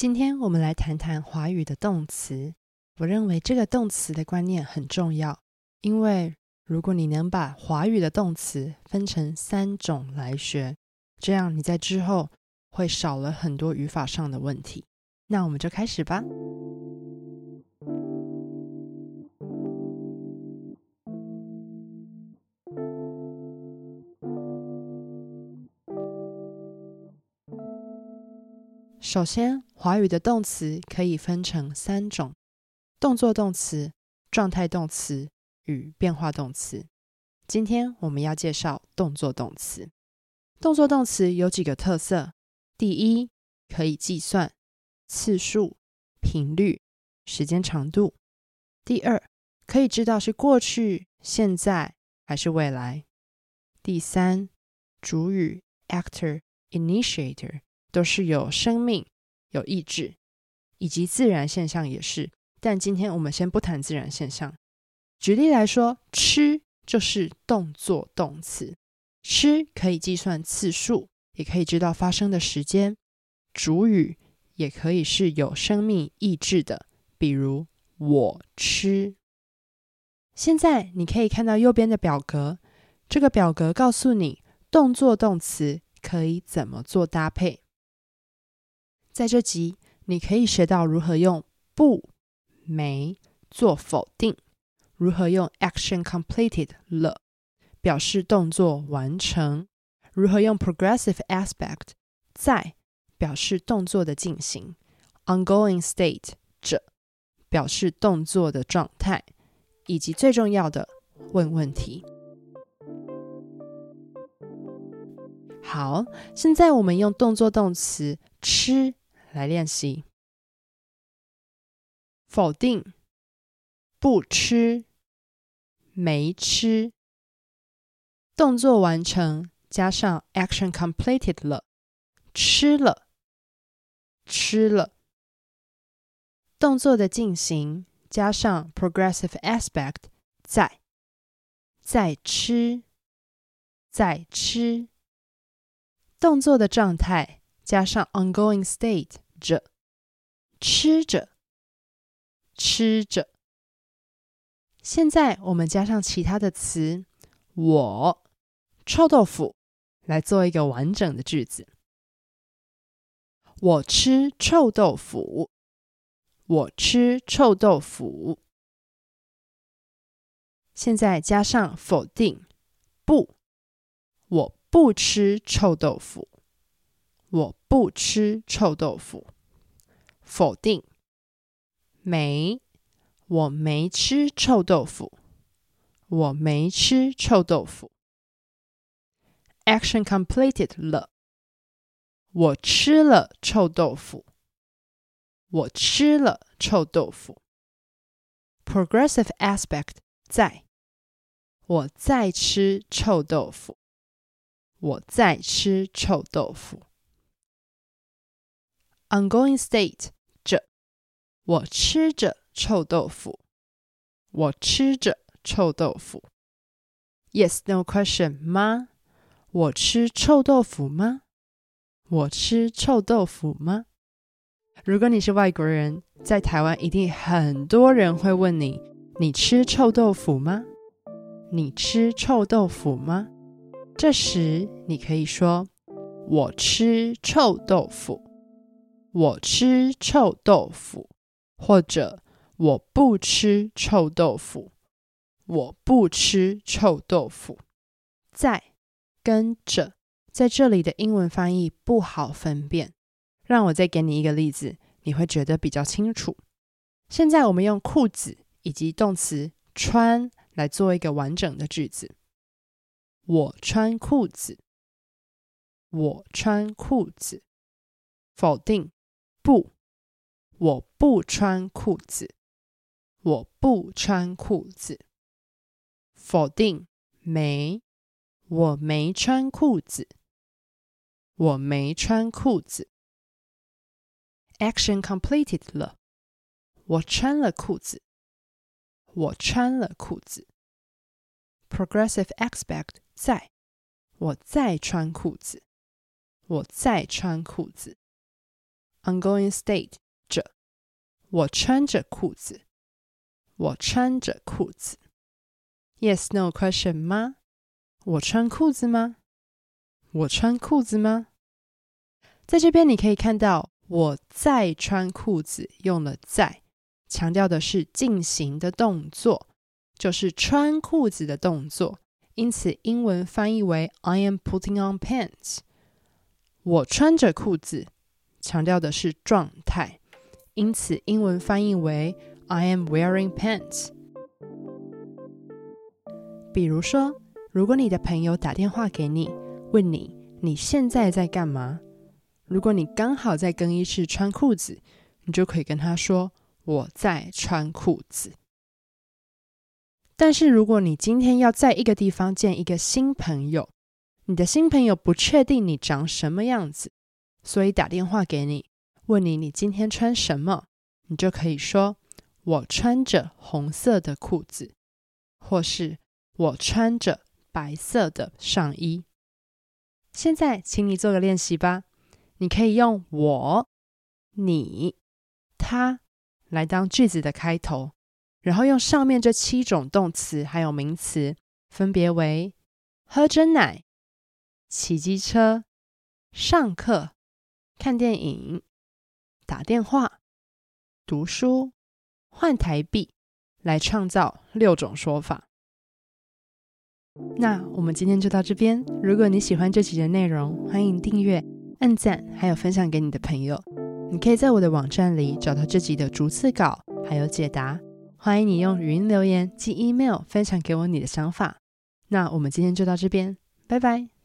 今天我们来谈谈华语的动词。我认为这个动词的观念很重要，因为如果你能把华语的动词分成三种来学，这样你在之后会少了很多语法上的问题。那我们就开始吧。首先，华语的动词可以分成三种：动作动词、状态动词与变化动词。今天我们要介绍动作动词。动作动词有几个特色：第一，可以计算次数、频率、时间长度；第二，可以知道是过去、现在还是未来；第三，主语 actor、initiator。都是有生命、有意志，以及自然现象也是。但今天我们先不谈自然现象。举例来说，吃就是动作动词，吃可以计算次数，也可以知道发生的时间。主语也可以是有生命意志的，比如我吃。现在你可以看到右边的表格，这个表格告诉你动作动词可以怎么做搭配。在这集，你可以学到如何用不、没做否定，如何用 action completed 了表示动作完成，如何用 progressive aspect 在表示动作的进行，ongoing state 着表示动作的状态，以及最重要的问问题。好，现在我们用动作动词吃。来练习。否定，不吃，没吃。动作完成加上 action completed 了，吃了，吃了。动作的进行加上 progressive aspect 在，在吃，在吃。动作的状态。加上 ongoing state 着，吃着，吃着。现在我们加上其他的词，我臭豆腐，来做一个完整的句子。我吃臭豆腐，我吃臭豆腐。现在加上否定，不，我不吃臭豆腐。我不吃臭豆腐。否定，没，我没吃臭豆腐。我没吃臭豆腐。Action completed 了，我吃了臭豆腐。我吃了臭豆腐。Progressive aspect 在，我在吃臭豆腐。我在吃臭豆腐。Ongoing state 着，我吃着臭豆腐。我吃着臭豆腐。Yes, no question 吗？我吃臭豆腐吗？我吃臭豆腐吗？如果你是外国人，在台湾一定很多人会问你：你吃臭豆腐吗？你吃臭豆腐吗？这时你可以说：我吃臭豆腐。我吃臭豆腐，或者我不吃臭豆腐。我不吃臭豆腐。在跟着在这里的英文翻译不好分辨，让我再给你一个例子，你会觉得比较清楚。现在我们用裤子以及动词穿来做一个完整的句子。我穿裤子。我穿裤子。否定。不，我不穿裤子。我不穿裤子。否定，没，我没穿裤子。我没穿裤子。Action completed 了，我穿了裤子。我穿了裤子。Progressive aspect 在，我在穿裤子。我在穿裤子。Ongoing state 着，我穿着裤子。我穿着裤子。Yes/No question 吗？我穿裤子吗？我穿裤子吗？在这边你可以看到我在穿裤子用了在，强调的是进行的动作，就是穿裤子的动作。因此英文翻译为 I am putting on pants。我穿着裤子，强调的是状态。因此英文翻译为 I am wearing pants。比如说，如果你的朋友打电话给你，问你你现在在干嘛？如果你刚好在更衣室穿裤子，你就可以跟他说我在穿裤子。但是如果你今天要在一个地方见一个新朋友，你的新朋友不确定你长什么样子，所以打电话给你，问你你今天穿什么，你就可以说。我穿着红色的裤子，或是我穿着白色的上衣。现在，请你做个练习吧。你可以用我、你、他来当句子的开头，然后用上面这七种动词还有名词，分别为喝珍奶、骑机车、上课、看电影、打电话、读书。换台币来创造六种说法。那我们今天就到这边。如果你喜欢这集的内容，欢迎订阅、按赞，还有分享给你的朋友。你可以在我的网站里找到这集的逐字稿，还有解答。欢迎你用语音留言、寄 email 分享给我你的想法。那我们今天就到这边，拜拜。